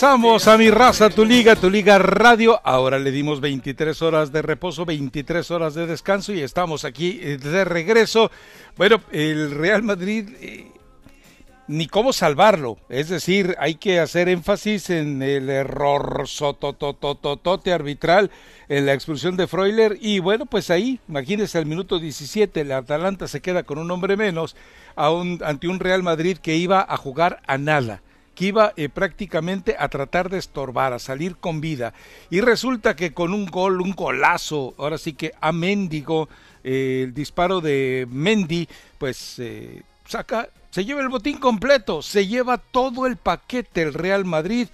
Regresamos a mi raza, tu liga, tu liga radio. Ahora le dimos 23 horas de reposo, 23 horas de descanso y estamos aquí eh, de regreso. Bueno, el Real Madrid eh, ni cómo salvarlo. Es decir, hay que hacer énfasis en el error sototototote arbitral en la expulsión de Freuler. Y bueno, pues ahí, imagínense, al minuto 17, el Atalanta se queda con un hombre menos ante un Real Madrid que iba a jugar a nada que iba eh, prácticamente a tratar de estorbar, a salir con vida. Y resulta que con un gol, un golazo, ahora sí que a Mendigo, eh, el disparo de Mendy, pues eh, saca se lleva el botín completo, se lleva todo el paquete el Real Madrid.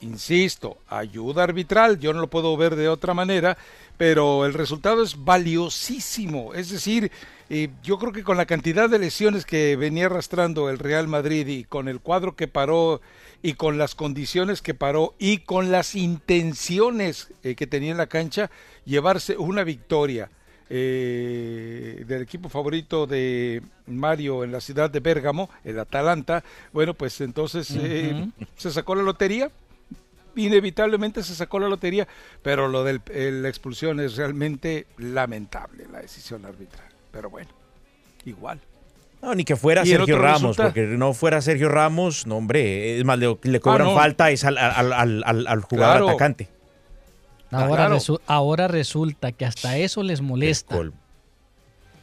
Insisto, ayuda arbitral, yo no lo puedo ver de otra manera, pero el resultado es valiosísimo. Es decir, eh, yo creo que con la cantidad de lesiones que venía arrastrando el Real Madrid y con el cuadro que paró y con las condiciones que paró y con las intenciones eh, que tenía en la cancha, llevarse una victoria eh, del equipo favorito de Mario en la ciudad de Bérgamo, el Atalanta, bueno, pues entonces eh, se sacó la lotería, inevitablemente se sacó la lotería, pero lo de la expulsión es realmente lamentable, la decisión arbitral. Pero bueno, igual. No, ni que fuera Sergio Ramos, porque no fuera Sergio Ramos, no, hombre, es más, le, cobran ah, falta es al, al, jugador atacante. Ahora, ahora resulta que hasta eso les molesta.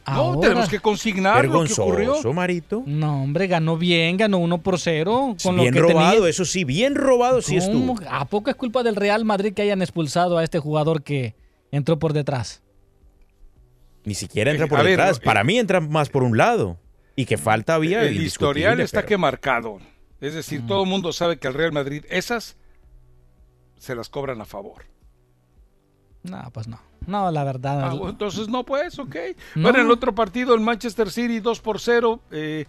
No, tenemos que consignar lo que ocurrió. Marito. No, hombre, ganó bien, ganó 1 por 0. Con bien robado, eso sí, bien robado sí estuvo. ¿A poco es culpa del Real Madrid que hayan expulsado a este jugador que entró por detrás? Ni siquiera entra por detrás. Para eh, mí entra más por un lado. Y que falta había. El historial está que marcado. Es decir, mm. todo el mundo sabe que al Real Madrid esas se las cobran a favor. No, pues no. No, la verdad. Ah, entonces no, pues, ok. Bueno, en el otro partido, el Manchester City 2 por 0, eh,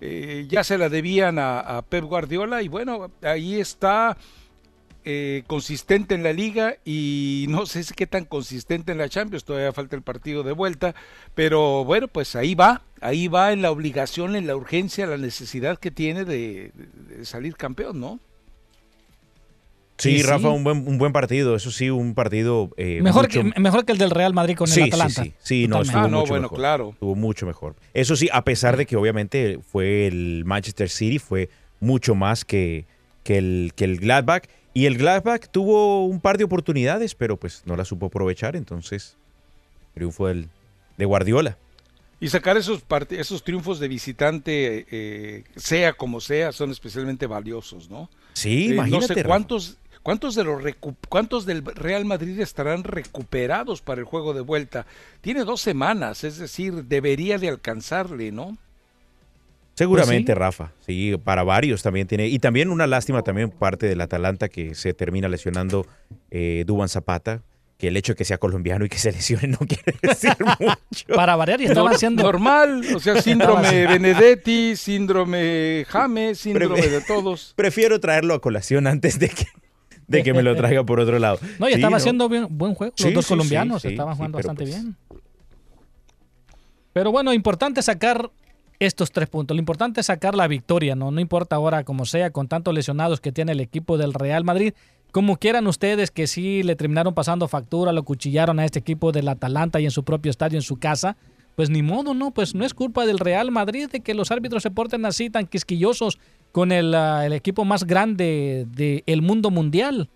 eh, ya se la debían a, Pep Guardiola y bueno, ahí está eh, consistente en la liga y no sé qué tan consistente en la Champions, todavía falta el partido de vuelta, pero bueno, pues ahí va, ahí va en la obligación, en la urgencia, la necesidad que tiene de salir campeón, ¿no? Sí, Rafa, Un, buen, un buen partido, eso sí, un partido... Eh, mejor, que, mejor que el del Real Madrid con el Atalanta. Sí, sí, sí no, estuvo ah, mucho bueno, claro. Estuvo mucho mejor. Eso sí, a pesar de que obviamente fue el Manchester City, fue mucho más que, que, el, que el Gladbach. Y el Gladbach tuvo un par de oportunidades, pero pues no la supo aprovechar, entonces triunfo del, de Guardiola. Y sacar esos, esos triunfos de visitante, eh, sea como sea, son especialmente valiosos, ¿no? Sí, imagínate. Eh, no sé cuántos, ¿Cuántos, de los ¿Cuántos del Real Madrid estarán recuperados para el juego de vuelta? Tiene dos semanas, es decir, debería de alcanzarle, ¿no? Seguramente, pues Rafa. Sí, para varios también tiene. Y también una lástima también parte del Atalanta que se termina lesionando eh, Duban Zapata. Que el hecho de que sea colombiano y que se lesione no quiere decir mucho. Para variar, y estaba haciendo. Normal, o sea, síndrome Benedetti, síndrome James, síndrome de todos. Prefiero traerlo a colación antes de que de que me lo traiga por otro lado. No, y estaba haciendo buen juego. Los dos colombianos estaban jugando bastante pues bien. Pero bueno, importante sacar estos tres puntos. Lo importante es sacar la victoria, ¿no? No importa ahora como sea, con tantos lesionados que tiene el equipo del Real Madrid. Como quieran ustedes que sí le terminaron pasando factura, lo cuchillaron a este equipo del Atalanta y en su propio estadio, en su casa, pues ni modo, ¿no? Pues no es culpa del Real Madrid de que los árbitros se porten así tan quisquillosos con el, ah, el equipo más grande del mundo mundial.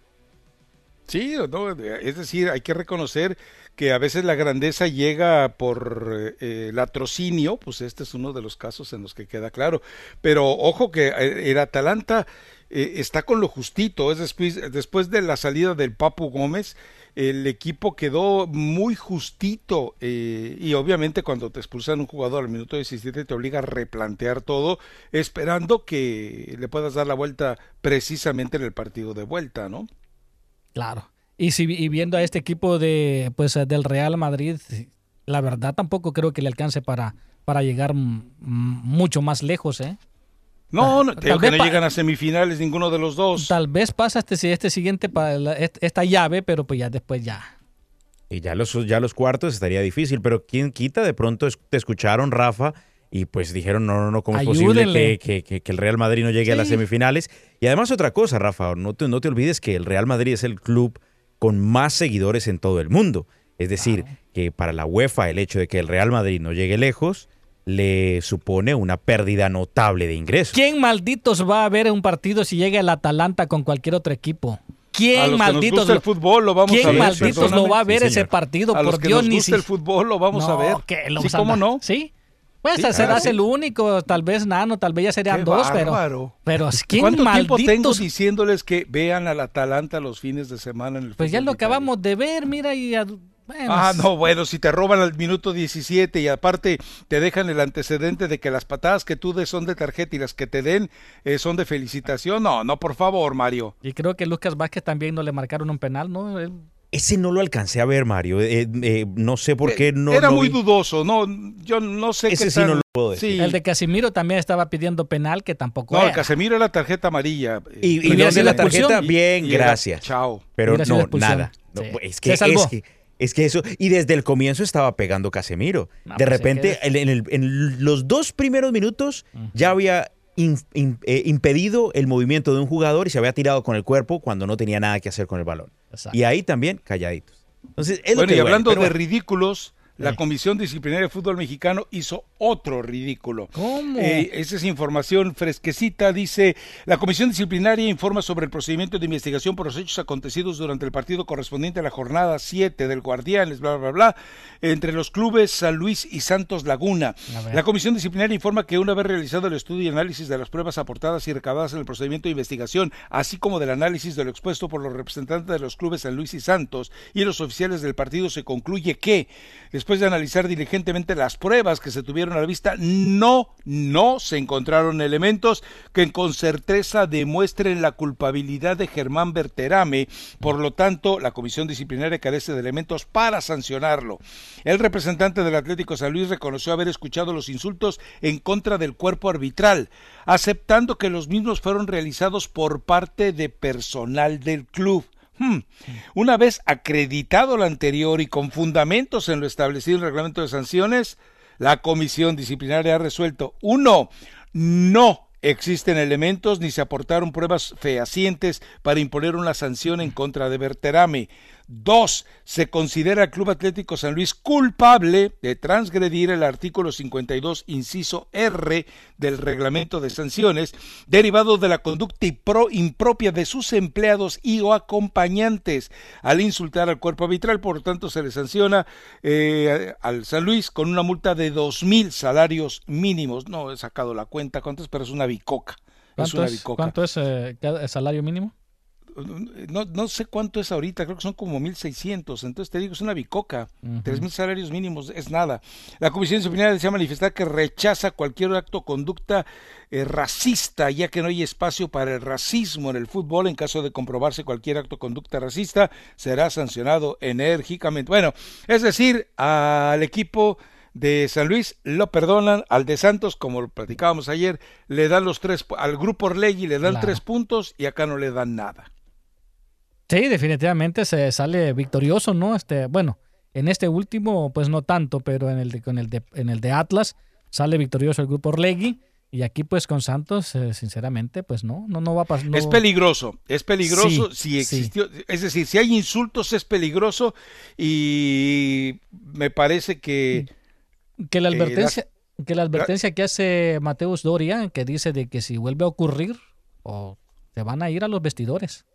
Sí, no, es decir, hay que reconocer que a veces la grandeza llega por eh, latrocinio, pues este es uno de los casos en los que queda claro. Pero ojo que eh, el Atalanta eh, está con lo justito, es después, después de la salida del Papu Gómez, el equipo quedó muy justito eh, y obviamente cuando te expulsan un jugador al minuto 17 te obliga a replantear todo esperando que le puedas dar la vuelta precisamente en el partido de vuelta, ¿no? Claro. Y, si, viendo a este equipo de pues del Real Madrid, la verdad tampoco creo que le alcance para, para llegar mucho más lejos, ¿eh? No, no creo que no llegan a semifinales ninguno de los dos. Tal vez pasa este, este siguiente, esta llave, pero pues ya después ya. Y ya los, ya los cuartos estaría difícil, pero ¿quién quita? De pronto te escucharon, Rafa, y pues dijeron, no, no, no, ¿cómo es posible que, que, el Real Madrid no llegue a las semifinales? Y además otra cosa, Rafa, no te, no te olvides que el Real Madrid es el club con más seguidores en todo el mundo. Es decir, que para la UEFA el hecho de que el Real Madrid no llegue lejos le supone una pérdida notable de ingresos. ¿Quién malditos va a ver un partido si llega el Atalanta con cualquier otro equipo? ¿Quién malditos el fútbol lo vamos a ver? malditos lo va a ver ese partido? A por Dios, ni si... el fútbol lo vamos a ver. ¿Sí, ¿Cómo no? Sí. Pues sí, serás el único, tal vez Nano, tal vez ya serían dos, pero. Pero ¿quién ¿Cuánto tiempo tengo diciéndoles que vean al Atalanta los fines de semana en el Pues ya lo acabamos de ver, mira, y ah, no, bueno, si te roban al minuto 17 y aparte te dejan el antecedente de que las patadas que tú des son de tarjeta y las que te den eh, son de felicitación, no, no, por favor, Mario. Y creo que Lucas Vázquez también no le marcaron un penal, ¿no? Ese no lo alcancé a ver, Mario. Eh, eh, no sé por qué no. Era muy dudoso, no. Yo no sé Ese sí no lo puedo decir. El de Casimiro también estaba pidiendo penal, que tampoco. No, el Casimiro era tarjeta amarilla. Y, y, la tarjeta, bien, gracias. chao. Pero no, nada. es que, es que es que eso, y desde el comienzo estaba pegando Casemiro. de pues repente, en, los dos primeros minutos ya había eh, impedido el movimiento de un jugador y se había tirado con el cuerpo cuando no tenía nada que hacer con el balón. Y ahí también calladitos. Entonces, bueno, y hablando de ridículos, la Comisión Disciplinaria de Fútbol Mexicano hizo otro ridículo. ¿Cómo? Eh, esa es información fresquecita. Dice, la Comisión Disciplinaria informa sobre el procedimiento de investigación por los hechos acontecidos durante el partido correspondiente a la jornada 7 del Guardianes, bla, bla, bla, entre los clubes San Luis y Santos Laguna. La Comisión Disciplinaria informa que una vez realizado el estudio y análisis de las pruebas aportadas y recabadas en el procedimiento de investigación, así como del análisis de lo expuesto por los representantes de los clubes San Luis y Santos y los oficiales del partido, se concluye que, después de analizar diligentemente las pruebas que se tuvieron a la vista, no, no se encontraron elementos que con certeza demuestren la culpabilidad de Germán Berterame. Por lo tanto, la comisión disciplinaria carece de elementos para sancionarlo. El representante del Atlético San Luis reconoció haber escuchado los insultos en contra del cuerpo arbitral, aceptando que los mismos fueron realizados por parte de personal del club. Hmm. Una vez acreditado lo anterior y con fundamentos en lo establecido en el reglamento de sanciones, la comisión disciplinaria ha resuelto uno, no existen elementos ni se aportaron pruebas fehacientes para imponer una sanción en contra de Berterame. Dos, se considera al Club Atlético San Luis culpable de transgredir el artículo 52, inciso R del reglamento de sanciones, derivado de la conducta impropia de sus empleados y o acompañantes al insultar al cuerpo arbitral. Por lo tanto, se le sanciona eh, al San Luis con una multa de dos mil salarios mínimos. No he sacado la cuenta cuánto pero es una bicoca. ¿Cuánto es, ¿cuánto es eh, el salario mínimo? No, no sé cuánto es ahorita, creo que son como 1.600, entonces te digo, es una bicoca, tres mil salarios mínimos es nada. La Comisión Disciplinaria desea manifestar que rechaza cualquier acto o conducta eh, racista, ya que no hay espacio para el racismo en el fútbol. En caso de comprobarse cualquier acto o conducta racista, será sancionado enérgicamente. Bueno, es decir, al equipo de San Luis lo perdonan, al de Santos, como lo platicábamos ayer, le dan los tres, al grupo Orlegui le dan tres puntos y acá no le dan nada. Sí, definitivamente se sale victorioso, ¿no? Este, bueno, en este último, pues no tanto, pero en el de, el de, en el de Atlas sale victorioso el grupo Orlegui. Y aquí, pues, con Santos, eh, sinceramente, pues no, no, no va a pasar. Es peligroso, es peligroso si existió. Es decir, si hay insultos, es peligroso. Y me parece que. Que la advertencia, que, la advertencia que hace Mateus Doria, que dice de que si vuelve a ocurrir, o se van a ir a los vestidores.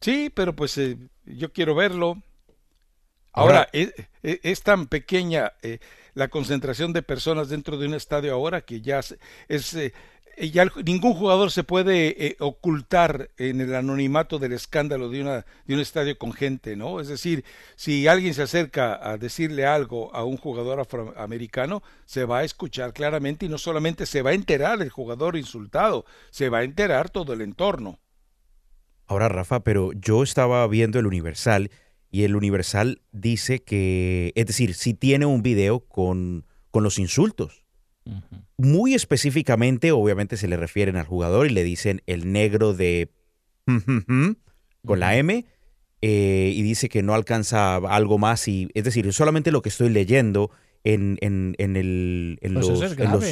Sí, pero pues eh, yo quiero verlo. Ahora, es, e, es, tan pequeña eh, la concentración de personas dentro de un estadio ahora que ya es, eh, ya ningún jugador se puede ocultar en el anonimato del escándalo de, una, de un estadio con gente, ¿no? Es decir, si alguien se acerca a decirle algo a un jugador afroamericano, se va a escuchar claramente y no solamente se va a enterar el jugador insultado, se va a enterar todo el entorno. Ahora, Rafa, pero yo estaba viendo el Universal y el Universal dice que, es decir, si tiene un video con, con los insultos. Muy específicamente, obviamente se le refieren al jugador y le dicen el negro de con la M eh, y dice que no alcanza algo más. Y, es decir, solamente lo que estoy leyendo en, en, en el... En pues los,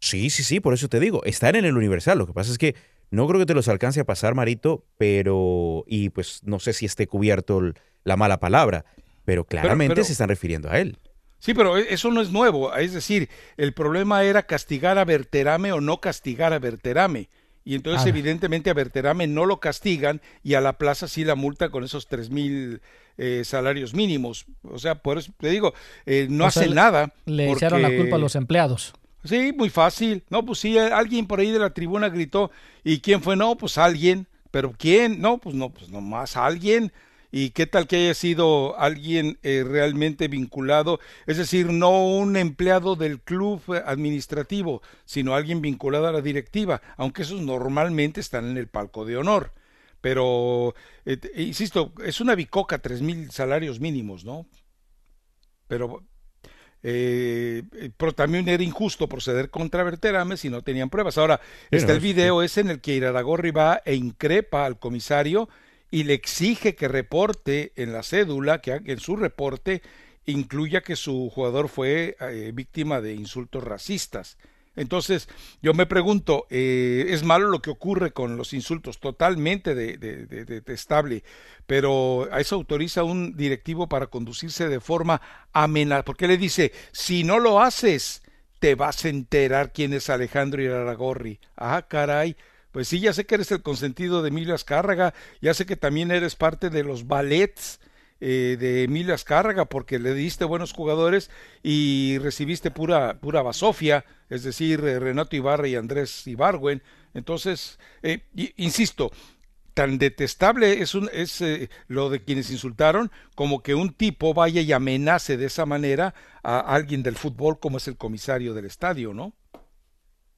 sí, sí, sí, por eso te digo. Están en el Universal. Lo que pasa es que no creo que te los alcance a pasar, Marito, pero... Y pues no sé si esté cubierto la mala palabra, pero claramente se están refiriendo a él. Sí, pero e, eso no es nuevo. Es decir, el problema era castigar a Berterame o no castigar a Berterame. Y entonces, evidentemente, a Berterame no lo castigan y a la plaza sí la multa con esos tres mil eh, salarios mínimos. O sea, por eso te digo, eh, no hace nada. Le echaron la culpa a los empleados. Sí, muy fácil. No, pues sí, alguien por ahí de la tribuna gritó. ¿Y quién fue? No, pues alguien. ¿Pero quién? No, pues no, pues nomás alguien y qué tal que haya sido alguien eh, realmente vinculado, es decir, no un empleado del club administrativo, sino alguien vinculado a la directiva, aunque esos normalmente están en el palco de honor. Pero, eh, insisto, es una bicoca, tres mil salarios mínimos, ¿no? Pero eh, pero también era injusto proceder contra Berterame si no tenían pruebas. Ahora, está el video ese en el que Iraragorri va e increpa al comisario y le exige que reporte en la cédula, que en su reporte incluya que su jugador fue eh, víctima de insultos racistas. Entonces, yo me pregunto, eh, ¿es malo lo que ocurre con los insultos? Totalmente detestable, pero a eso autoriza un directivo para conducirse de forma amenazante, porque le dice, si no lo haces, te vas a enterar quién es Alejandro Iraragorri. Ah, caray, pues sí, ya sé que eres el consentido de Emilio Azcárraga, ya sé que también eres parte de los ballets eh, de Emilio Azcárraga porque le diste buenos jugadores y recibiste pura, pura basofia, es decir, eh, Renato Ibarra y Andrés Ibargüen. Entonces, eh, insisto, tan detestable es, un, es lo de quienes insultaron como que un tipo vaya y amenace de esa manera a alguien del fútbol como es el comisario del estadio, ¿no?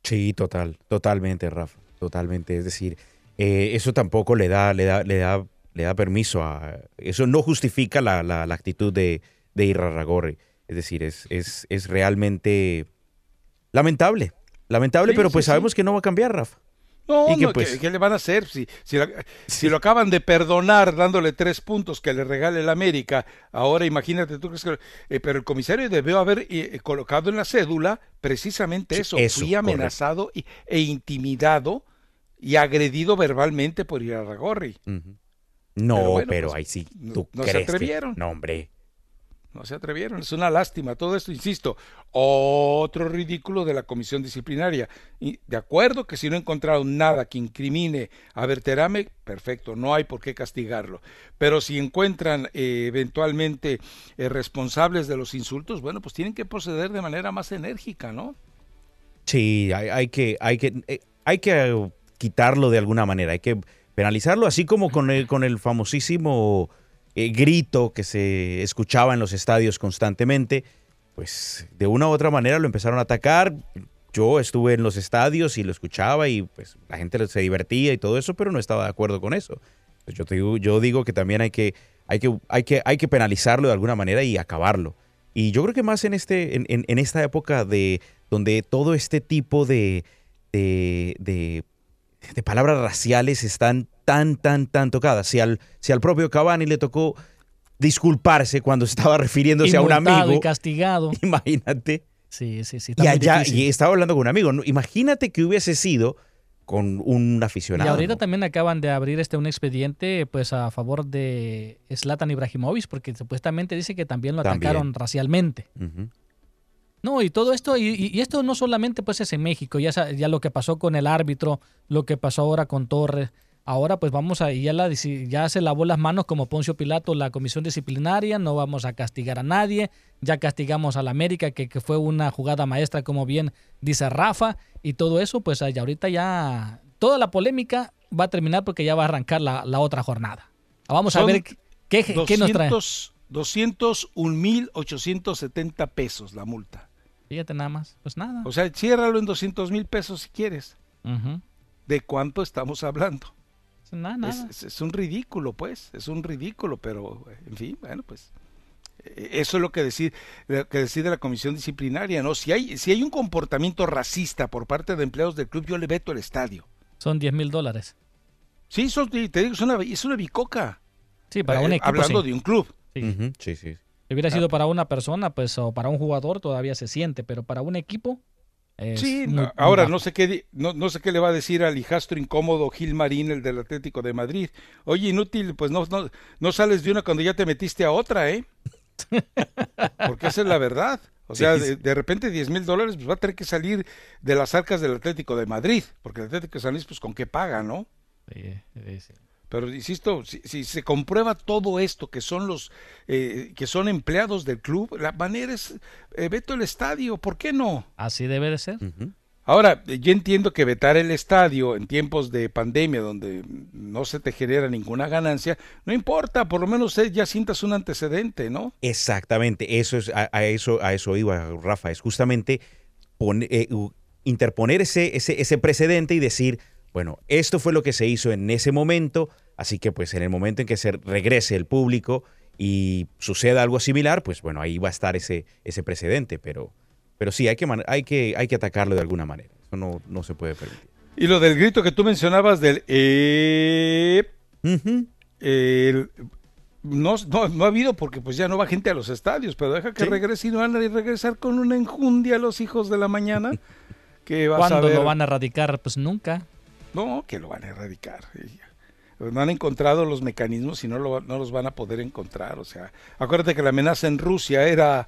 Sí, total, totalmente, Rafa totalmente. Es decir, eh, eso tampoco le da, le da, le da, le da permiso a. Eso no justifica la, la, actitud de, de Irarragorri. Es decir, es, es, es realmente lamentable. Lamentable, pero pues sabemos que no va a cambiar, Rafa. No, no pues ¿qué, le van a hacer? Si, si, lo acaban de perdonar dándole tres puntos que le regale el América, ahora imagínate tú que... Eh, pero el comisario debió haber eh, colocado en la cédula precisamente eso. Fui amenazado e intimidado y agredido verbalmente por ir a Ragorri. No, pero, pues, ahí sí, tú no, se atrevieron. No, hombre no se atrevieron, es una lástima. Todo esto, insisto, otro ridículo de la comisión disciplinaria. Y de acuerdo que si no encontraron nada que incrimine a Berterame, perfecto, no hay por qué castigarlo. Pero si encuentran eh, eventualmente eh, responsables de los insultos, bueno, pues tienen que proceder de manera más enérgica, ¿no? Sí, hay, que, hay que, eh, hay que quitarlo de alguna manera, hay que penalizarlo, así como con el, con el famosísimo eh, grito que se escuchaba en los estadios constantemente, pues de una u otra manera lo empezaron a atacar. Yo estuve en los estadios y lo escuchaba y pues la gente se divertía y todo eso, pero no estaba de acuerdo con eso. Pues yo, digo, yo digo que también hay que, hay, que, hay, que, hay que penalizarlo de alguna manera y acabarlo. Y yo creo que más en, este, en, en, esta época de donde todo este tipo de, de, de, de palabras raciales están tan, tan, tan tocadas. Si al, si al propio Cavani le tocó disculparse cuando estaba refiriéndose a un amigo. y castigado. Imagínate. Sí, sí, sí. Y allá, y estaba hablando con un amigo. Imagínate que hubiese sido con un aficionado. Y ahorita también acaban de abrir este un expediente pues a favor de Zlatan Ibrahimovic porque supuestamente dice que también lo atacaron racialmente. No, y todo esto, y, esto no solamente pues es en México, ya, ya lo que pasó con el árbitro, lo que pasó ahora con Torres, Ahora pues vamos a, ya, la, ya se lavó las manos como Poncio Pilato la comisión disciplinaria, no vamos a castigar a nadie, ya castigamos a la América que, fue una jugada maestra como bien dice Rafa y todo eso pues ya ahorita ya toda la polémica va a terminar porque ya va a arrancar la, otra jornada. Vamos a ver qué, qué nos trae. 201.870 pesos la multa. Fíjate nada más, pues nada. O sea, ciérralo en 200 mil pesos si quieres. ¿De cuánto estamos hablando? Es, un ridículo, pues, es un ridículo, pero, en fin, bueno, pues e, eso es lo que decide, que decide la comisión disciplinaria, ¿no? Si hay, si hay un comportamiento racista por parte de empleados del club, yo le veto al estadio. Son 10 mil dólares. Sí, te digo, es una, es una bicoca. Sí, para un equipo. Hablando de un club. Sí, sí, sí. Si hubiera sido para una persona, pues, o para un jugador todavía se siente, pero para un equipo. sí, ahora no sé qué no, no, sé qué le va a decir al hijastro incómodo Gil Marín, el del Atlético de Madrid. Oye, inútil, pues no, no, no sales de una cuando ya te metiste a otra, ¿eh? Porque esa es la verdad. O sea, de, repente 10 mil dólares pues va a tener que salir de las arcas del Atlético de Madrid, porque el Atlético de San Luis, pues con qué paga, ¿no? Sí, sí. Pero insisto, si, se comprueba todo esto, que son los eh, que son empleados del club, la manera es eh, veto el estadio, ¿por qué no? Así debe de ser. Ahora, yo entiendo que vetar el estadio en tiempos de pandemia donde no se te genera ninguna ganancia, no importa, por lo menos ya sientas un antecedente, ¿no? Exactamente, eso es a, eso a eso iba Rafa, es justamente eh, interponer ese, ese ese precedente y decir bueno, esto fue lo que se hizo en ese momento, así que pues en el momento en que se regrese el público y suceda algo similar, pues bueno, ahí va a estar ese, ese precedente, pero, pero sí, hay que, hay, que, hay que atacarlo de alguna manera, eso no, no se puede permitir. Y lo del grito que tú mencionabas del... Eh, no, no, ha habido porque pues ya no va gente a los estadios, pero deja que regrese y no van a regresar con una enjundia a los hijos de la mañana. Que ¿Cuándo lo van a erradicar? Pues nunca. No, que lo van a erradicar. No han encontrado los mecanismos y no, lo, no los van a poder encontrar. O sea, acuérdate que la amenaza en Rusia era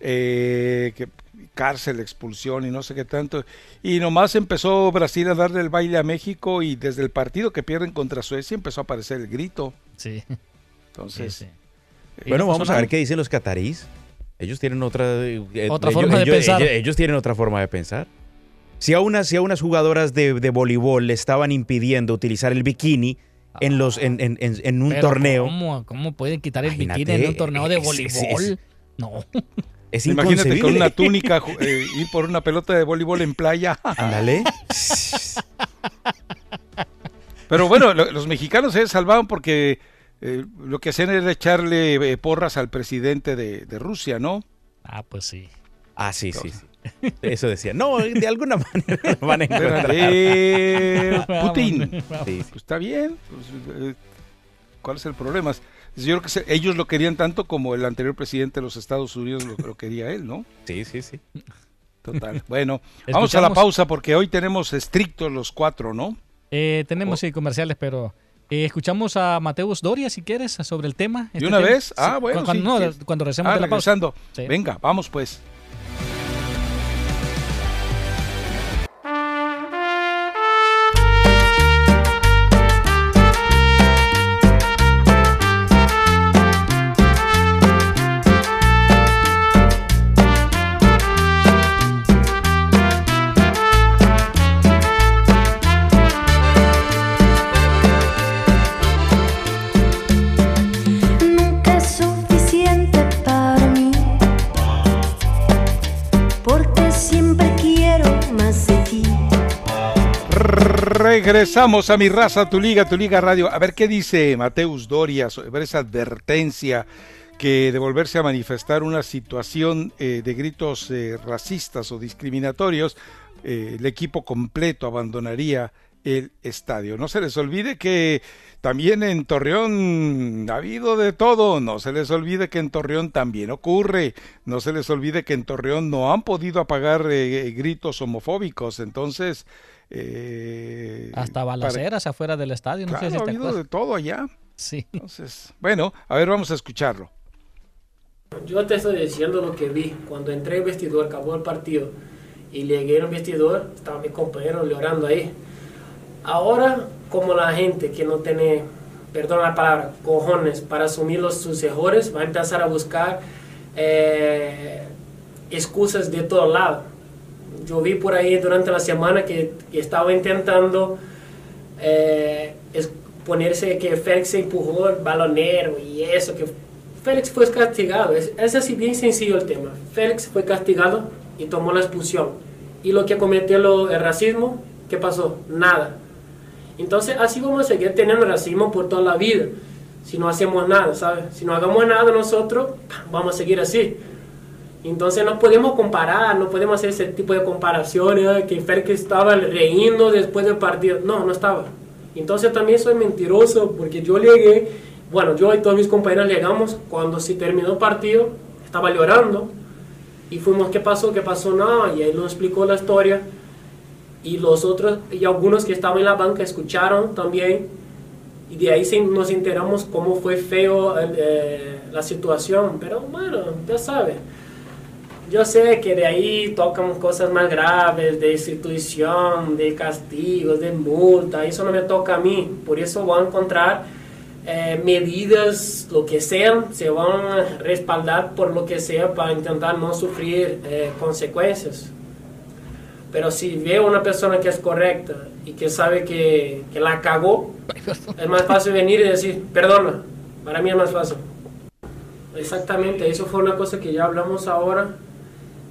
eh, que cárcel, expulsión y no sé qué tanto. Y nomás empezó Brasil a darle el baile a México y desde el partido que pierden contra Suecia empezó a aparecer el grito. Sí. Entonces. Eh, bueno, vamos a ver qué dicen los catarís. Ellos tienen otra, eh, otra forma de pensar. ellos, tienen otra forma de pensar. Si a unas, si a unas jugadoras de, de voleibol le estaban impidiendo utilizar el bikini en, los, en, en, en un torneo. ¿cómo, ¿Cómo pueden quitar el bikini en un torneo de voleibol? no. Es Imagínate con una túnica eh, ir por una pelota de voleibol en playa. Ándale. Pero bueno, los mexicanos se salvaban porque eh, lo que hacían era echarle eh, porras al presidente de, de Rusia, ¿no? Ah, pues sí. Ah, sí, sí, sí. Eso decía. No, de alguna manera van a encontrar. Putin. Pues está bien. Pues, eh, ¿Cuál es el problema? Yo creo que ellos lo querían tanto como el anterior presidente de los Estados Unidos lo, quería él, ¿no? Sí, sí, sí. Total. Bueno, vamos a la pausa porque hoy tenemos estrictos los cuatro, ¿no? Eh, tenemos oh. sí comerciales, pero eh, escuchamos a Mateus Doria, si quieres, sobre el tema. ¿De este una vez? Ah, bueno. Cuando, sí, no, cuando recemos ah, de la pausa. Venga, vamos pues. Regresamos a mi raza, tu liga, tu liga radio. A ver qué dice Mateus Doria sobre esa advertencia que de volverse a manifestar una situación eh, de gritos eh, racistas o discriminatorios, eh, el equipo completo abandonaría el estadio. No se les olvide que también en Torreón ha habido de todo, no se les olvide que en Torreón también ocurre, no se les olvide que en Torreón no han podido apagar gritos homofóbicos, entonces eh, Hasta balaceras afuera del estadio. No sé si ha habido de todo allá. Sí. Entonces, bueno, a ver, vamos a escucharlo. Yo te estoy diciendo lo que vi. Cuando entré al vestidor, acabó el partido y llegué al vestidor, estaba mi compañero llorando ahí. Ahora, como la gente que no tiene, perdón la palabra, cojones para asumir los, sus errores, va a empezar a buscar eh, excusas de todo lado yo vi por ahí durante la semana que, estaba intentando eh, ponerse que Félix se empujó el balonero y eso, que Félix fue castigado. Es, así bien sencillo el tema. Félix fue castigado y tomó la expulsión. Y lo que cometió el racismo, ¿qué pasó? Nada. Entonces así vamos a seguir teniendo racismo por toda la vida. Si no hacemos nada, ¿sabes? Si no hagamos nada nosotros, vamos a seguir así. Entonces no podemos comparar, no podemos hacer ese tipo de comparaciones, que Félix estaba riendo después del partido. No, no estaba. Entonces también soy mentiroso porque yo llegué, bueno, yo y todos mis compañeros llegamos, cuando se terminó el partido, estaba llorando, y fuimos, ¿qué pasó? ¿Qué pasó? No, y él nos explicó la historia, y los otros, y algunos que estaban en la banca escucharon también, y de ahí nos enteramos cómo fue feo eh, la situación, pero bueno, ya sabes. Yo sé que de ahí tocan cosas más graves, de institución, de castigos, de multa, eso no me toca a mí, por eso voy a encontrar eh, medidas, lo que sean, se van a respaldar por lo que sea para intentar no sufrir eh, consecuencias. Pero si veo una persona que es correcta y que sabe que, que la cagó, es más fácil venir y decir, perdona, para mí es más fácil. Exactamente, eso fue una cosa que ya hablamos ahora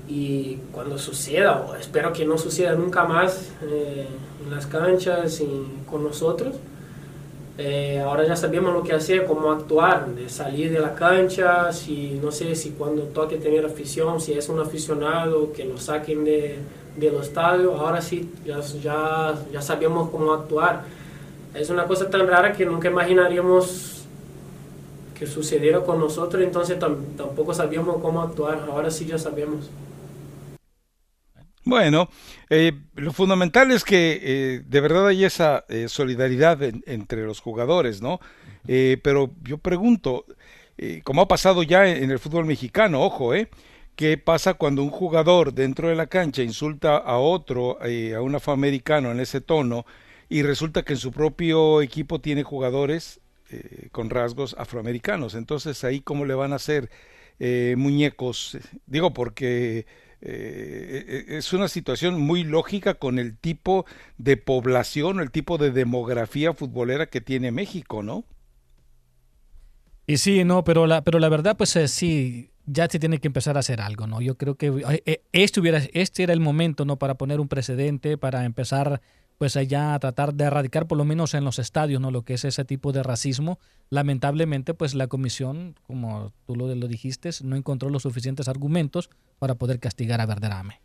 y cuando suceda, o espero que no suceda nunca más eh, en las canchas con nosotros, eh, ahora ya sabemos lo que hacer, cómo actuar, salir de la cancha, si no sé si cuando toque tener afición, si es un aficionado, que lo saquen de, del estadio, ahora sí, ya, ya, ya sabemos cómo actuar. Es una cosa tan rara que nunca imaginaríamos que sucediera con nosotros, entonces tampoco sabíamos cómo actuar, ahora sí ya sabemos. Bueno, eh, lo fundamental es que eh, de verdad hay esa eh, solidaridad entre los jugadores, ¿no? pero yo pregunto, como ha pasado ya en, el fútbol mexicano, ojo, ¿eh? ¿Qué pasa cuando un jugador dentro de la cancha insulta a otro, a un afroamericano en ese tono, y resulta que en su propio equipo tiene jugadores con rasgos afroamericanos? Entonces, ahí cómo le van a hacer muñecos, digo, porque eh, eh, es una situación muy lógica con el tipo de población, el tipo de demografía futbolera que tiene México, ¿no? Y sí, no, pero la, pero la verdad, pues eh, sí, ya se tiene que empezar a hacer algo, ¿no? Yo creo que este, hubiera, este era el momento, ¿no? Para poner un precedente, para empezar pues allá a tratar de erradicar por lo menos en los estadios no lo que es ese tipo de racismo lamentablemente pues la comisión como tú lo, lo dijiste no encontró los suficientes argumentos para poder castigar a Verderame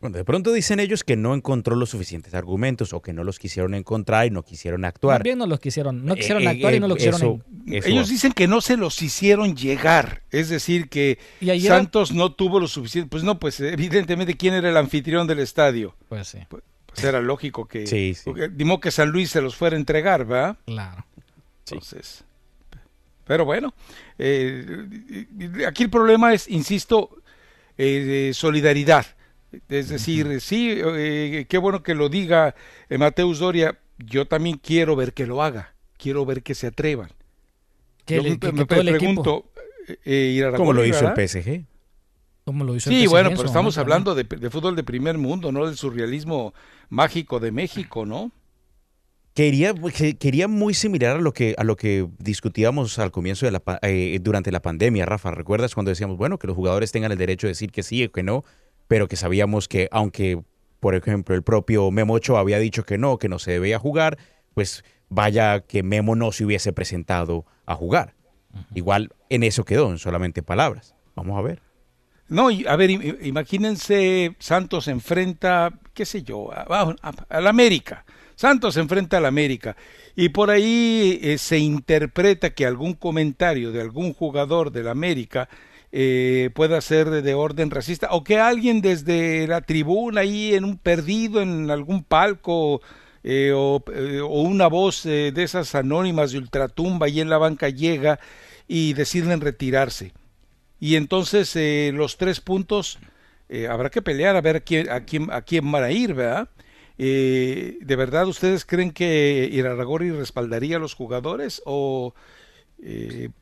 bueno, de pronto dicen ellos que no encontró los suficientes argumentos o que no los quisieron encontrar y no quisieron actuar. Bien no los quisieron, no quisieron eh, actuar y eh, no lo quisieron. ellos dicen que no se los hicieron llegar, es decir que Santos no tuvo lo suficiente. Pues no, pues evidentemente quién era el anfitrión del estadio. Pues sí. Pues, pues era lógico que, sí, que San Luis se los fuera a entregar, ¿verdad? Claro. Entonces, pero bueno, eh, aquí el problema es, insisto, eh, solidaridad. Es decir, sí, eh, qué bueno que lo diga Mateus Doria, yo también quiero ver que lo haga, quiero ver que se atrevan. yo me, pregunto, ¿cómo lo hizo el PSG? sí, bueno, pero estamos hablando de, fútbol de primer mundo, ¿no? Del surrealismo mágico de México, ¿no? Quería, quería muy similar a lo que a lo que discutíamos al comienzo de la eh, durante la pandemia, Rafa. ¿Recuerdas cuando decíamos, bueno, que los jugadores tengan el derecho de decir que sí o que no, pero que sabíamos que aunque, por ejemplo, el propio Memo Ochoa había dicho que no, que no se debía jugar, pues vaya que Memo no se hubiese presentado a jugar. Igual en eso quedó, en solamente palabras. Vamos a ver. No, a ver, imagínense, Santos enfrenta, qué sé yo, a, la América. Santos enfrenta a la América. Y por ahí eh, se interpreta que algún comentario de algún jugador de la América eh, pueda ser de, orden racista o que alguien desde la tribuna ahí en un perdido en algún palco eh, o, o, una voz de esas anónimas de ultratumba ahí en la banca llega y deciden retirarse y entonces eh, los tres puntos eh, habrá que pelear a ver a quién, a quién, a quién van a ir, ¿verdad? Eh, ¿De verdad ustedes creen que Iraragorri respaldaría a los jugadores o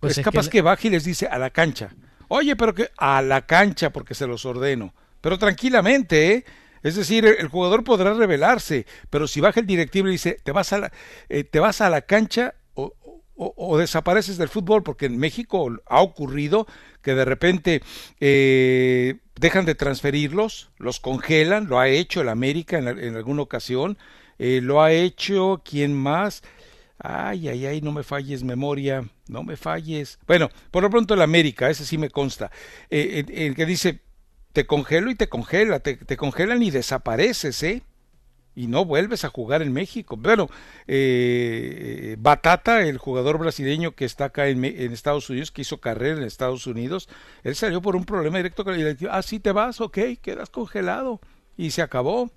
pues es, capaz que... baje y les dice a la cancha? Oye, pero que a la cancha porque se los ordeno, pero tranquilamente, ¿eh? Es decir, el jugador podrá rebelarse, pero si baja el directivo y dice, te vas a la, te vas a la cancha o, desapareces del fútbol, porque en México ha ocurrido que de repente eh, dejan de transferirlos, los congelan, lo ha hecho el América en, alguna ocasión, eh, lo ha hecho quien más, ay, ay, ay, no me falles memoria, no me falles. Bueno, por lo pronto el América, ese sí me consta, eh, el que dice, te congelo y te congela, te, te congelan y desapareces, ¿eh? Y no vuelves a jugar en México. Bueno, eh, Batata, el jugador brasileño que está acá en, Estados Unidos, que hizo carrera en Estados Unidos, él salió por un problema directo con el Ah, sí te vas, ok, quedas congelado. Y se acabó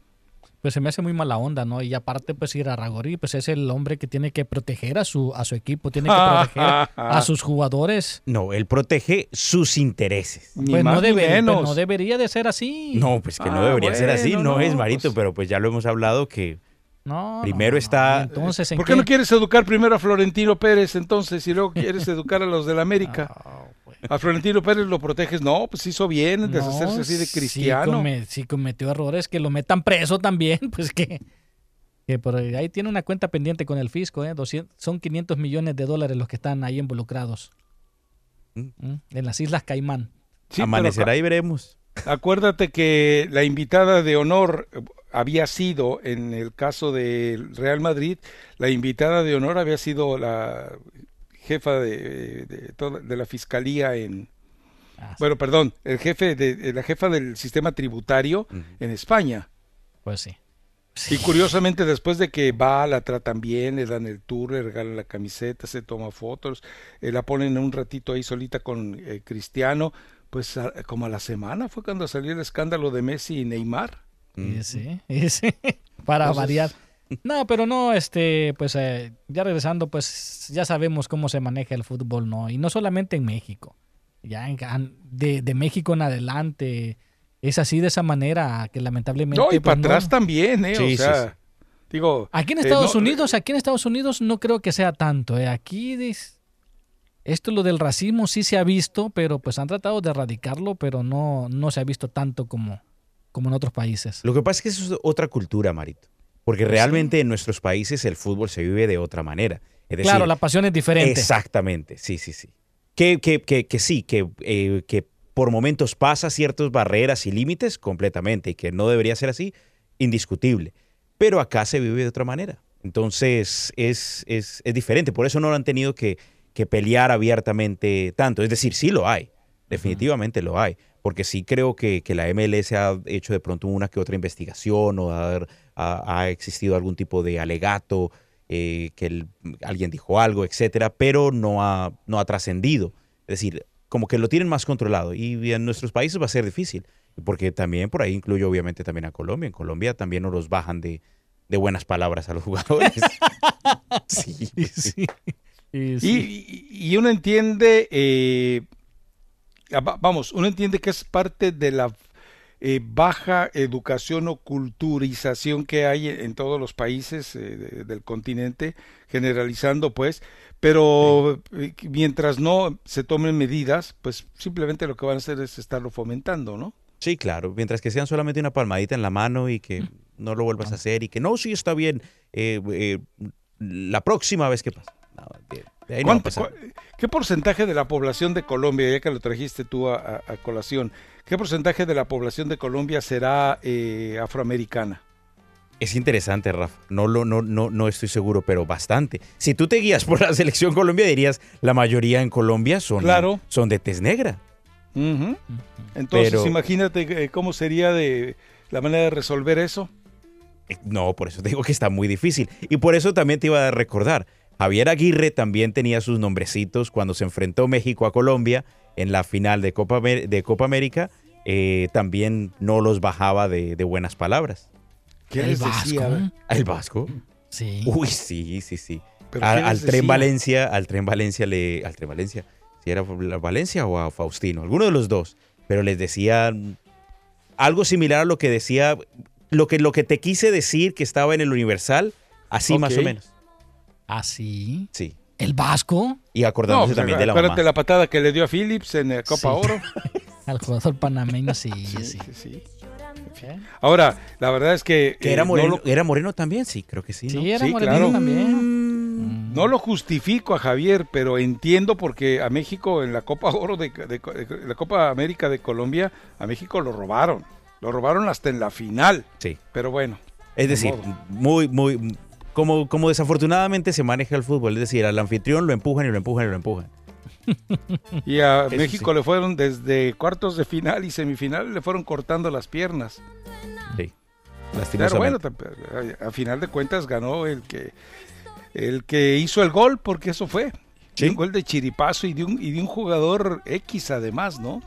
pues se me hace muy mala onda, ¿no? Y aparte, pues ir a Ragori, pues es el hombre que tiene que proteger a su, a su equipo, tiene que proteger a sus jugadores. No, él protege sus intereses. pues no, debe, no debería de ser así. No, pues que no ah, debería ser así, no, es, Marito, pues pero pues ya lo hemos hablado que no, primero está... Entonces, ¿Por qué, no quieres educar primero a Florentino Pérez entonces y luego quieres educar a los del América? A Florentino Pérez lo proteges, no, pues hizo bien deshacerse así de cristiano. Si, cometió errores, que lo metan preso también, pues que, que por ahí tiene una cuenta pendiente con el fisco, ¿eh? son 500 millones de dólares los que están ahí involucrados mm. ¿Mm? en las Islas Caimán. Amanecerá y veremos. Acuérdate que la invitada de honor había sido, en el caso del Real Madrid, la invitada de honor había sido la jefa de, de, la fiscalía en... Ah, bueno, perdón, el jefe de, la jefa del sistema tributario en España. Pues sí. Y curiosamente después de que va, la tratan bien, le dan el tour, le regalan la camiseta, se toma fotos, eh, la ponen un ratito ahí solita con eh, Cristiano, pues como a la semana fue cuando salió el escándalo de Messi y Neymar. Sí, sí, para variar. No, pero no, este, pues eh, ya regresando, pues ya sabemos cómo se maneja el fútbol, ¿no? Y no solamente en México, ya en, de, de, México en adelante es así de esa manera que lamentablemente... No, y para pues, atrás también, ¿eh? o sea, digo... Aquí en eh, Estados Unidos, aquí en Estados Unidos no creo que sea tanto, ¿eh? Aquí... Esto lo del racismo sí se ha visto, pero pues han tratado de erradicarlo, pero no, no se ha visto tanto como, como en otros países. Lo que pasa es que eso es otra cultura, Marito. Porque realmente en nuestros países el fútbol se vive de otra manera. claro, la pasión es diferente. Exactamente, sí, sí, sí. Que, que, que, que sí, que, eh, que por momentos pasa ciertas barreras y límites completamente y que no debería ser así, indiscutible. Pero acá se vive de otra manera. Entonces es, es, es diferente. Por eso no lo han tenido que, que, pelear abiertamente tanto. Es decir, sí lo hay. Definitivamente lo hay. Porque sí creo que, que la MLS ha hecho de pronto una que otra investigación o ha, ha, existido algún tipo de alegato, eh, que alguien dijo algo, etcétera, pero no ha, no ha trascendido. Es decir, como que lo tienen más controlado y en nuestros países va a ser difícil, porque también por ahí incluyo obviamente también a Colombia. En Colombia también no los bajan de, buenas palabras a los jugadores. sí, sí. Y, uno entiende, eh, vamos, uno entiende que es parte de la eh, baja educación o culturización que hay en todos los países eh, del continente, generalizando pues, pero eh, mientras no se tomen medidas, pues simplemente lo que van a hacer es estarlo fomentando, ¿no? Sí, claro, mientras que sean solamente una palmadita en la mano y que no lo vuelvas a hacer y que no, sí está bien, la próxima vez que pasa. ¿Qué porcentaje de la población de Colombia, ya que lo trajiste tú a, colación, qué porcentaje de la población de Colombia será eh, afroamericana? Es interesante, Rafa. No, no, no, no estoy seguro, pero bastante. Si tú te guías por la selección Colombia, dirías la mayoría en Colombia son, son de tez negra. Entonces, imagínate eh, cómo sería de la manera de resolver eso. Eh, no, por eso te digo que está muy difícil. Y por eso también te iba a recordar. Javier Aguirre también tenía sus nombrecitos cuando se enfrentó México a Colombia en la final de Copa, de Copa América. Eh, también no los bajaba de, buenas palabras. ¿Qué les decía? ¿El Vasco? Sí. Uy, sí, sí, sí. al Tren Valencia, al Tren Valencia le, al Tren Valencia, si era Valencia o a Faustino, alguno de los dos, pero les decía algo similar a lo que decía, lo que, lo que te quise decir que estaba en el Universal, así más o menos. ¿Ah, sí? Sí. ¿El Vasco? Y acordándose también de la Acuérdate la patada que le dio a Phillips en la Copa Oro. Al jugador panameño, sí, sí. sí, Ahora, la verdad es que... era, eh, moreno, ¿Era moreno también? Sí, creo que sí. Sí, era moreno también. Mm. No lo justifico a Javier, pero entiendo porque a México en la Copa Oro de, la Copa América de Colombia, a México lo robaron. Lo robaron hasta en la final. Sí. Pero bueno. Es decir, muy, muy, como, como desafortunadamente se maneja el fútbol, es decir, al anfitrión lo empujan y lo empujan y lo empujan. Y a México le fueron desde cuartos de final y semifinal, le fueron cortando las piernas. Sí. Pero bueno, a final de cuentas ganó el que el que hizo el gol, porque eso fue. Un gol de chiripazo y de un, y de un jugador X además, ¿no?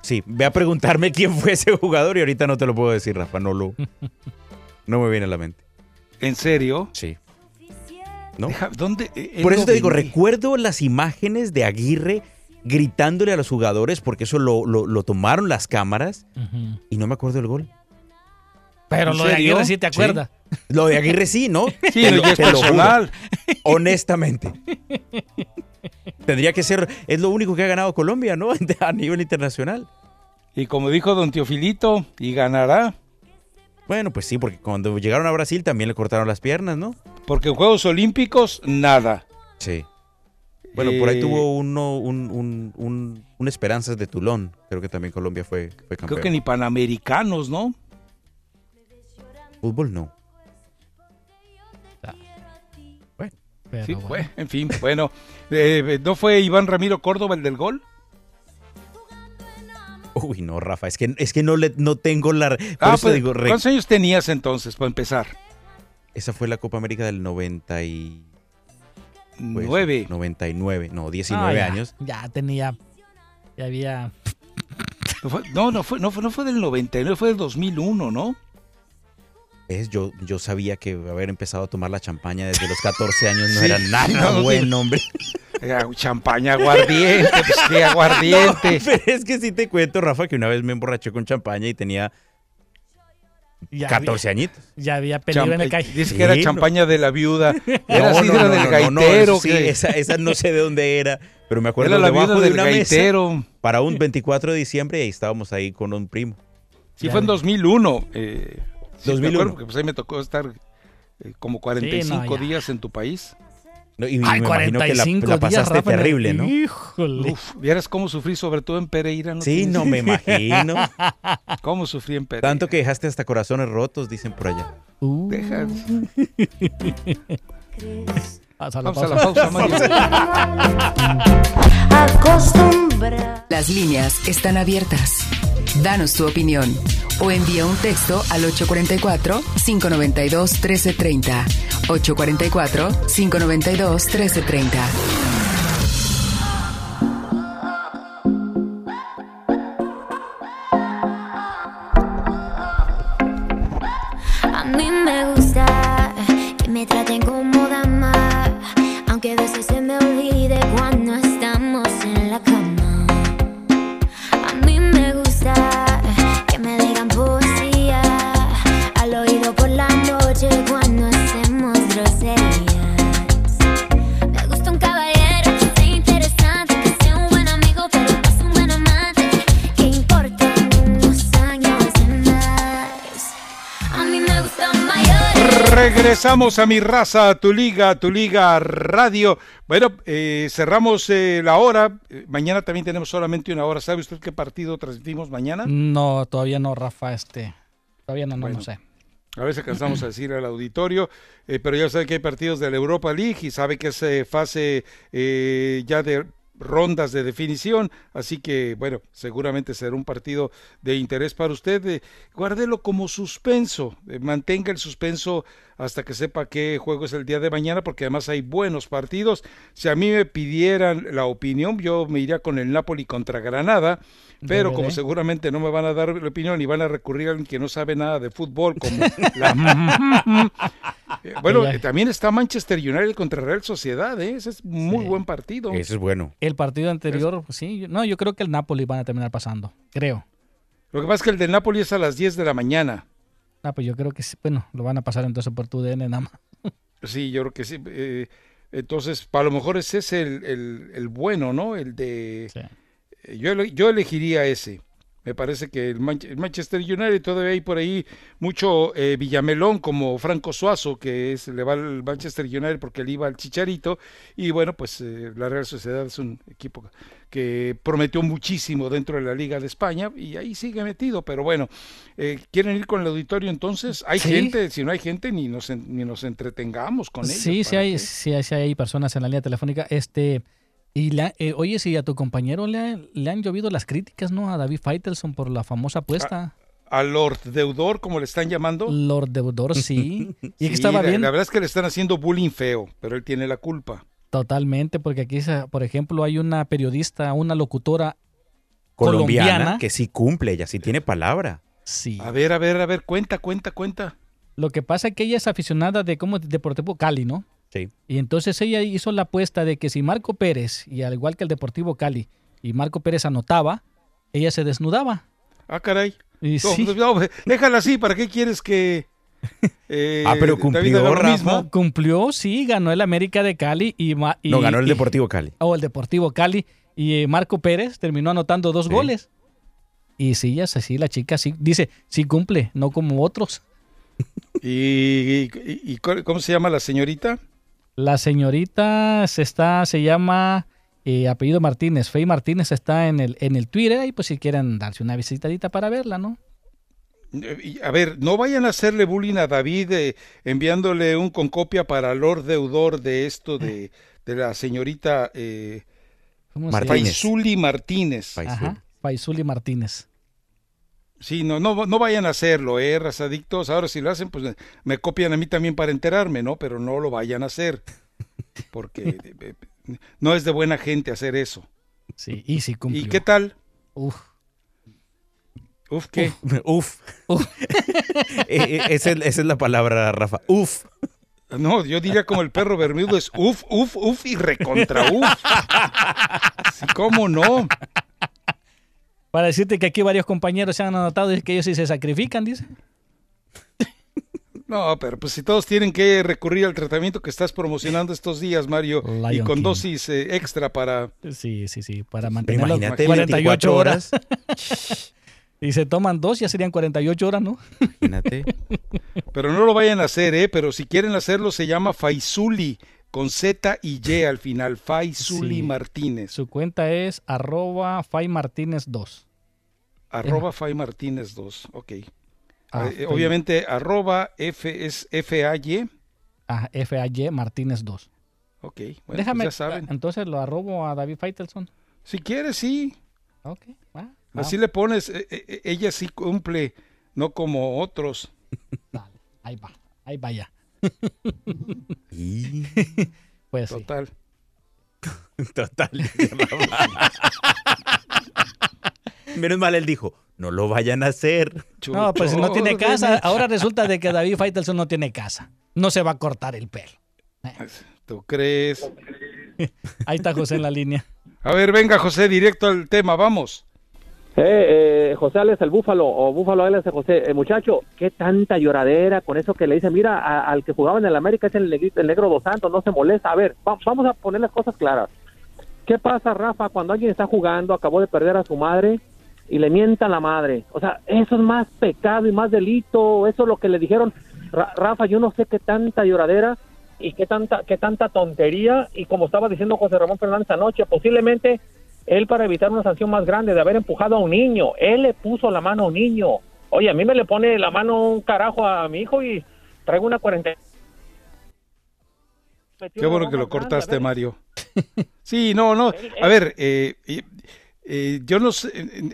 Sí, ve a preguntarme quién fue ese jugador y ahorita no te lo puedo decir, Rafa, no lo... no me viene a la mente. ¿En serio? Sí. ¿No? ¿Dónde? Eh, Por eso te digo, recuerdo las imágenes de Aguirre gritándole a los jugadores porque eso lo, tomaron las cámaras y no me acuerdo del gol. Pero lo de Aguirre sí te acuerdas. Lo de Aguirre sí, ¿no? Sí, lo, es personal. honestamente. Tendría que ser, es lo único que ha ganado Colombia, ¿no? A nivel internacional. Y como dijo don Teofilito, y ganará. Bueno, pues sí, porque cuando llegaron a Brasil también le cortaron las piernas, ¿no? Porque en Juegos Olímpicos, nada. Sí. Bueno, por ahí tuvo uno, un, un, un, Esperanzas de Tulón. Creo que también Colombia fue, fue campeón. Creo que ni Panamericanos, ¿no? Fútbol no. Bueno, sí, fue, en fin, bueno. Eh, ¿No fue Iván Ramiro Córdoba el del gol? Uy, no, Rafa, es que, es que no, le, no tengo la... Ah, pues, ¿Cuántos años tenías entonces, para empezar? Esa fue la Copa América del 90 y... 9. 99, no, 19 ah, años. Ya tenía, ya había... No, no, fue, no, fue, no fue del 99, fue del 2001, ¿no? Es, yo, yo sabía que haber empezado a tomar la champaña desde los 14 años no era nada buen, hombre. champaña aguardiente, pues qué aguardiente. es que sí te cuento, Rafa, que una vez me emborraché con champaña y tenía 14 añitos. Ya había peligro en el calle. Dice que era champaña de la viuda. Era no, no, del gaitero. sí, esa, esa, no sé de dónde era, pero me acuerdo era la viuda del gaitero. para un 24 de diciembre y estábamos ahí con un primo. Sí, fue en 2001. Eh, 2001. porque pues ahí me tocó estar eh, como 45 días en tu país. Y me imagino que la, pasaste terrible, ¿no? Híjole. Uf, vieras cómo sufrí, sobre todo en Pereira. ¿no? Sí, no me imagino. ¿Cómo sufrí en Pereira? Tanto que dejaste hasta corazones rotos, dicen por allá. Uh. Deja. Vamos a la pausa, Las líneas están abiertas. Danos tu opinión o envía un texto al 844-592-1330. 844-592-1330. Regresamos a mi raza, tu liga, tu liga radio. Bueno, eh, cerramos eh, la hora. Mañana también tenemos solamente una hora. ¿Sabe usted qué partido transmitimos mañana? No, todavía no, Rafa. Este, todavía no, no, sé. A veces cansamos a decir al auditorio, eh, pero ya sabe que hay partidos de la Europa League y sabe que es fase ya de rondas de definición, así que bueno, seguramente será un partido de interés para usted. Eh, guárdelo como suspenso, eh, mantenga el suspenso hasta que sepa qué juego es el día de mañana, porque además hay buenos partidos. Si a mí me pidieran la opinión, yo me iría con el Napoli contra Granada, pero como seguramente no me van a dar la opinión y van a recurrir a alguien que no sabe nada de fútbol, como la... Eh, bueno, también está Manchester United contra Real Sociedad, ¿eh? ese es muy buen partido. Ese es bueno. El partido anterior, sí, no, yo creo que el Napoli van a terminar pasando, creo. Lo que pasa es que el del Napoli es a las 10 de la mañana. Ah, pues yo creo que sí, bueno, lo van a pasar entonces por tu DN nada más. Sí, yo creo que sí. Eh, entonces, para lo mejor ese es el, el, bueno, ¿no? El de... Yo, yo elegiría ese. Me parece que el, Manchester United todavía hay por ahí mucho eh, Villamelón como Franco Suazo, que es, le va al Manchester United porque le iba al Chicharito. Y bueno, pues eh, la Real Sociedad es un equipo que prometió muchísimo dentro de la Liga de España y ahí sigue metido. Pero bueno, eh, ¿quieren ir con el auditorio entonces? ¿Hay gente? Si no hay gente, ni nos, ni nos entretengamos con ellos. Sí, sí hay, sí, hay personas en la línea telefónica. Este. Y la, eh, oye, si a tu compañero le, le, han llovido las críticas, ¿no? A David Faitelson por la famosa apuesta. a Lord Deudor, como le están llamando. Lord Deudor, sí. y estaba bien. La verdad es que le están haciendo bullying feo, pero él tiene la culpa. Totalmente, porque aquí, por ejemplo, hay una periodista, una locutora colombiana, que sí cumple, ella sí tiene palabra. Sí. A ver, a ver, a ver, cuenta, cuenta, cuenta. Lo que pasa es que ella es aficionada de como Deportivo Cali, ¿no? Sí. Y entonces ella hizo la apuesta de que si Marco Pérez, y al igual que el Deportivo Cali, y Marco Pérez anotaba, ella se desnudaba. Ah, caray. Y pues, déjala así, ¿para qué quieres que... Eh, ah, pero cumplió, lo mismo. Cumplió, sí, ganó el América de Cali y... no, ganó el Deportivo Cali. O el Deportivo Cali. Y eh, Marco Pérez terminó anotando dos goles. Y sí, ya así, la chica sí, dice, sí cumple, no como otros. ¿Y, cómo se llama la señorita? La señorita se está, se llama eh, apellido Martínez, Fey Martínez está en el, en el Twitter y pues si quieren darse una visitadita para verla, ¿no? A ver, no vayan a hacerle bullying a David eh, enviándole un con copia para Lord Deudor de esto de, de la señorita eh, Faisuli Martínez. Faisuli Martínez. Sí, no, no, no vayan a hacerlo, eh, razadictos. Ahora si lo hacen, pues me copian a mí también para enterarme, ¿no? Pero no lo vayan a hacer. Porque no es de buena gente hacer eso. Sí, y sí cumplió. ¿Y qué tal? Uf. Uf, ¿qué? Uf. uf. E, e, esa, es, la palabra, Rafa. Uf. No, yo diría como el perro bermudo es uf, uf, uf y recontra uf. Sí, ¿Cómo no? Para decirte que aquí varios compañeros se han anotado y que ellos sí se sacrifican, dice. No, pero pues si todos tienen que recurrir al tratamiento que estás promocionando estos días, Mario, y con dosis eh, extra para... Sí, sí, sí, para mantener Imagínate 48 horas. y se toman dos, ya serían 48 horas, ¿no? Imagínate. pero no lo vayan a hacer, ¿eh? Pero si quieren hacerlo, se llama Faisuli, con Z y Y al final, Faisuli Martínez. Su cuenta es arroba Fay Martínez 2. Arroba Fay Martínez 2, ok. Ah, eh, obviamente, arroba F es F-A-Y. Ah, F-A-Y Martínez 2. Ok, bueno, pues Déjame, ya saben. Entonces lo arrobo a David Faitelson. Si quieres, sí. Ok, Así le pones, eh, eh, ella sí cumple, no como otros. Dale, ahí va, ahí vaya. y... pues Total. Total. Menos mal él dijo, no lo vayan a hacer. No, pues no tiene casa. Ahora resulta de que David Faitelson no tiene casa. No se va a cortar el pelo. ¿Tú crees? Ahí está José en la línea. A ver, venga José, directo al tema, vamos. Eh, eh, José Alex el Búfalo, o Búfalo Alex José, eh, muchacho, qué tanta lloradera con eso que le dice, mira, al que jugaba en el América es el, el, negro dos santos, no se molesta. A ver, vamos a poner las cosas claras. ¿Qué pasa, Rafa, cuando alguien está jugando, acabó de perder a su madre y le mienta a la madre. O sea, eso es más pecado y más delito, eso es lo que le dijeron. Rafa, yo no sé qué tanta lloradera y qué tanta, qué tanta tontería, y como estaba diciendo José Ramón Fernández anoche, posiblemente él para evitar una sanción más grande de haber empujado a un niño, él le puso la mano a un niño. Oye, a mí me le pone la mano un carajo a mi hijo y traigo una cuarentena. Qué bueno que lo cortaste, Mario. Sí, no, no. A ver, eh, eh, yo no sé,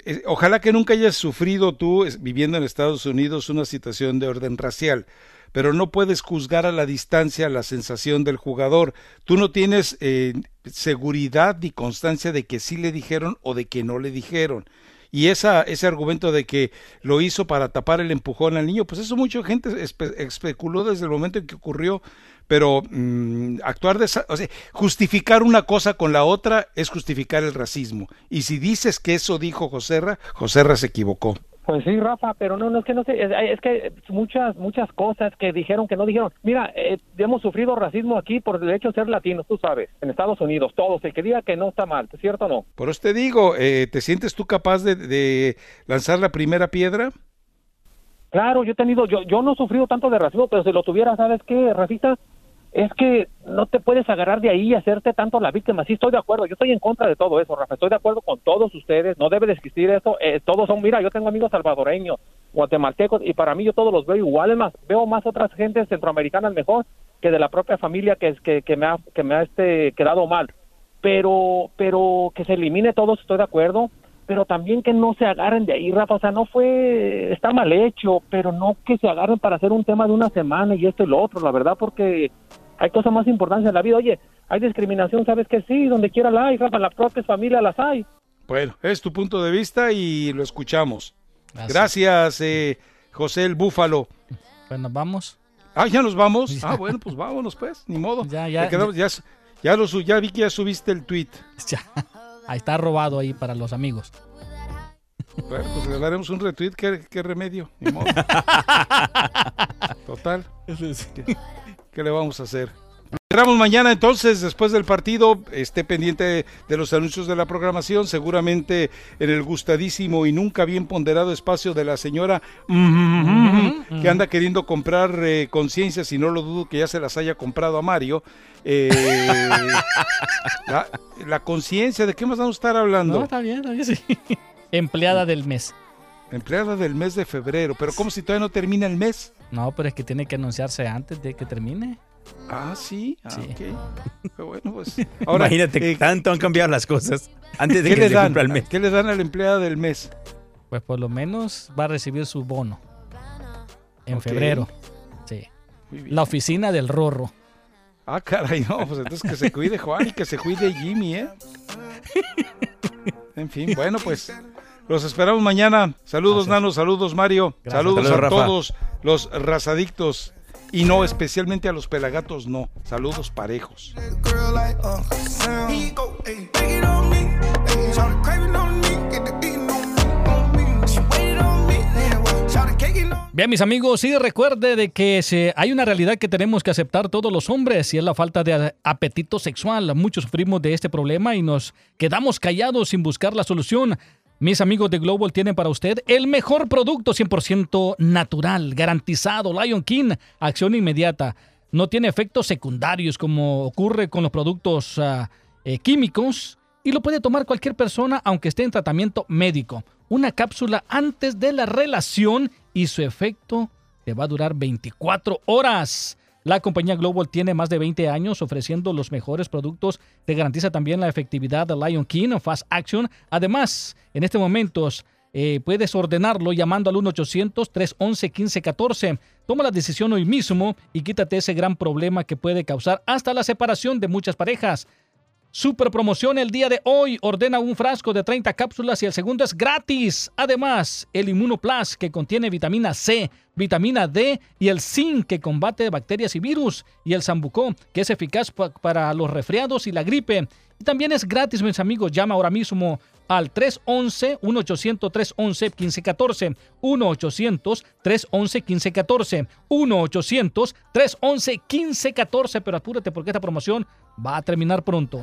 eh, ojalá que nunca hayas sufrido tú viviendo en Estados Unidos una situación de orden racial, pero no puedes juzgar a la distancia la sensación del jugador. Tú no tienes eh, seguridad ni constancia de que sí le dijeron o de que no le dijeron. Y esa, ese argumento de que lo hizo para tapar el empujón al niño, pues eso mucha gente especuló desde el momento en que ocurrió pero mm, actuar de esa, o sea, justificar una cosa con la otra es justificar el racismo. Y si dices que eso dijo Joserra, Joserra se equivocó. Pues sí, Rafa, pero no, no es que no sé, es, que muchas, muchas cosas que dijeron que no dijeron. Mira, eh, hemos sufrido racismo aquí por el hecho de ser latinos, tú sabes, en Estados Unidos, todos. El que diga que no está mal, ¿es cierto o no? Por eso te digo, eh, ¿te sientes tú capaz de, de lanzar la primera piedra? Claro, yo he tenido, yo, yo no he sufrido tanto de racismo, pero si lo tuviera, ¿sabes qué, Rafita? es que no te puedes agarrar de ahí y hacerte tanto la víctima. Sí, estoy de acuerdo, yo estoy en contra de todo eso, Rafa, estoy de acuerdo con todos ustedes, no debe de existir eso, eh, todos son, mira, yo tengo amigos salvadoreños, guatemaltecos, y para mí yo todos los veo igual, más, veo más otras gentes centroamericanas mejor que de la propia familia que, que, que me ha, que me ha este, quedado mal. Pero, pero que se elimine todo, estoy de acuerdo, pero también que no se agarren de ahí, Rafa, o sea, no fue, está mal hecho, pero no que se agarren para hacer un tema de una semana y esto y lo otro, la verdad, porque hay cosas más importantes en la vida. Oye, hay discriminación, sabes que sí, donde quiera la hay, Rafa, las propias familias las hay. Bueno, es tu punto de vista y lo escuchamos. Gracias, eh, José el Búfalo. Pues nos vamos. Ah, ya nos vamos. Ah, bueno, pues vámonos, pues, ni modo. Ya, ya. ya, ya, lo, ya vi que ya subiste el tweet. Ya. Ahí está robado ahí para los amigos. Bueno, pues le daremos un retweet, ¿qué, remedio? Ni modo. Total. ¿Qué le vamos a hacer? Esperamos mañana entonces, después del partido, esté pendiente de los anuncios de la programación, seguramente en el gustadísimo y nunca bien ponderado espacio de la señora que anda queriendo comprar eh, conciencias y no lo dudo que ya se las haya comprado a Mario. Eh, la, conciencia, ¿de qué más vamos a estar hablando? No, está bien, está bien, sí. Empleada del mes. Empleada del mes de febrero, pero ¿cómo si todavía no termina el mes? No, pero es que tiene que anunciarse antes de que termine. Ah, sí. Ah, bueno, pues. Ahora, Imagínate, eh, tanto han cambiado las cosas antes de que se cumpla el mes. ¿Qué le dan a la empleada del mes? Pues por lo menos va a recibir su bono en febrero. Sí. La oficina del Rorro. Ah, caray, no, pues entonces que se cuide Juan y que se cuide Jimmy, ¿eh? En fin, bueno, pues los esperamos mañana. Saludos, Nano, saludos, Mario. Saludos, a todos los razadictos y no, especialmente a los pelagatos, no. Saludos parejos. Bien, mis amigos, sí recuerde de que se, hay una realidad que tenemos que aceptar todos los hombres y es la falta de apetito sexual. Muchos sufrimos de este problema y nos quedamos callados sin buscar la solución. Mis amigos de Global tienen para usted el mejor producto 100% natural, garantizado, Lion King, acción inmediata. No tiene efectos secundarios como ocurre con los productos ah, eh, químicos y lo puede tomar cualquier persona aunque esté en tratamiento médico. Una cápsula antes de la relación y su efecto le va a durar 24 horas. La compañía Global tiene más de 20 años ofreciendo los mejores productos. Te garantiza también la efectividad de Lion King Fast Action. Además, en este momento eh, puedes ordenarlo llamando al 1-800-311-1514. Toma la decisión hoy mismo y quítate ese gran problema que puede causar hasta la separación de muchas parejas. Super promoción el día de hoy. Ordena un frasco de 30 cápsulas y el segundo es gratis. Además, el Plus que contiene vitamina C, vitamina D y el zinc que combate bacterias y virus. Y el Sambucó que es eficaz para los resfriados y la gripe. Y también es gratis, mis amigos. Llama ahora mismo al 311-1-800-311-1514. 1-800-311-1514. 1-800-311-1514. Pero apúrate porque esta promoción va a terminar pronto.